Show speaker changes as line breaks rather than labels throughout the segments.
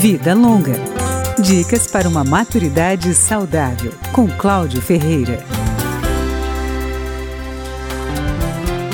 Vida Longa. Dicas para uma maturidade saudável, com Cláudio Ferreira.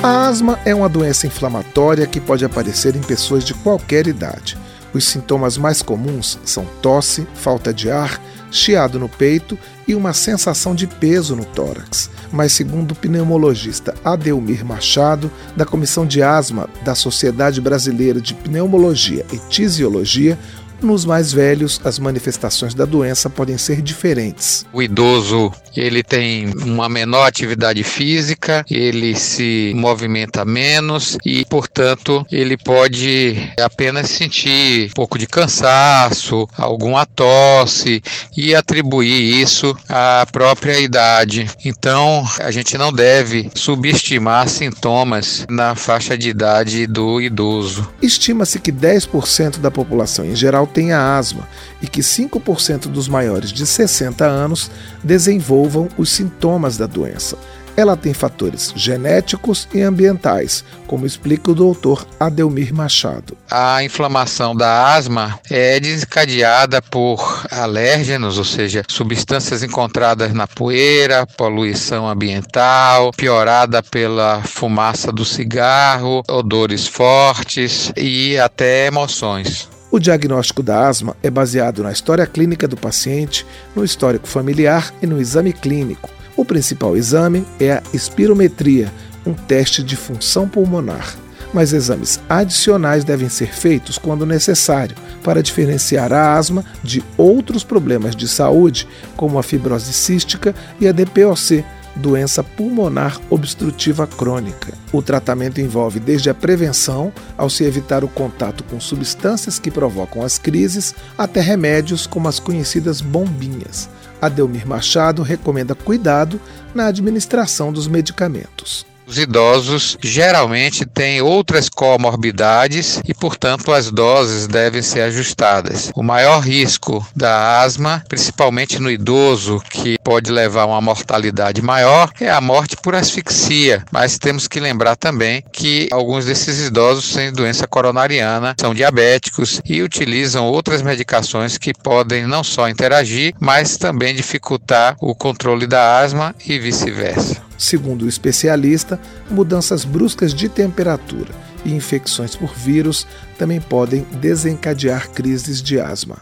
A asma é uma doença inflamatória que pode aparecer em pessoas de qualquer idade. Os sintomas mais comuns são tosse, falta de ar, chiado no peito e uma sensação de peso no tórax. Mas, segundo o pneumologista Adelmir Machado, da Comissão de Asma da Sociedade Brasileira de Pneumologia e Tisiologia, nos mais velhos, as manifestações da doença podem ser diferentes.
O idoso, ele tem uma menor atividade física, ele se movimenta menos e, portanto, ele pode apenas sentir um pouco de cansaço, alguma tosse e atribuir isso à própria idade. Então, a gente não deve subestimar sintomas na faixa de idade do idoso.
Estima-se que 10% da população em geral tenha asma e que 5% dos maiores de 60 anos desenvolvam os sintomas da doença. Ela tem fatores genéticos e ambientais, como explica o doutor Adelmir Machado.
A inflamação da asma é desencadeada por alérgenos, ou seja, substâncias encontradas na poeira, poluição ambiental, piorada pela fumaça do cigarro, odores fortes e até emoções.
O diagnóstico da asma é baseado na história clínica do paciente, no histórico familiar e no exame clínico. O principal exame é a espirometria, um teste de função pulmonar. Mas exames adicionais devem ser feitos quando necessário para diferenciar a asma de outros problemas de saúde, como a fibrose cística e a DPOC, doença pulmonar obstrutiva crônica. O tratamento envolve desde a prevenção, ao se evitar o contato com substâncias que provocam as crises, até remédios como as conhecidas bombinhas. Adelmir Machado recomenda cuidado na administração dos medicamentos.
Os idosos geralmente têm outras comorbidades e, portanto, as doses devem ser ajustadas. O maior risco da asma, principalmente no idoso, que pode levar a uma mortalidade maior, é a morte por asfixia. Mas temos que lembrar também que alguns desses idosos têm doença coronariana, são diabéticos e utilizam outras medicações que podem não só interagir, mas também dificultar o controle da asma e vice-versa.
Segundo o especialista, mudanças bruscas de temperatura e infecções por vírus também podem desencadear crises de asma.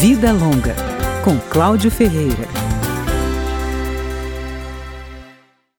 Vida Longa, com Cláudio Ferreira.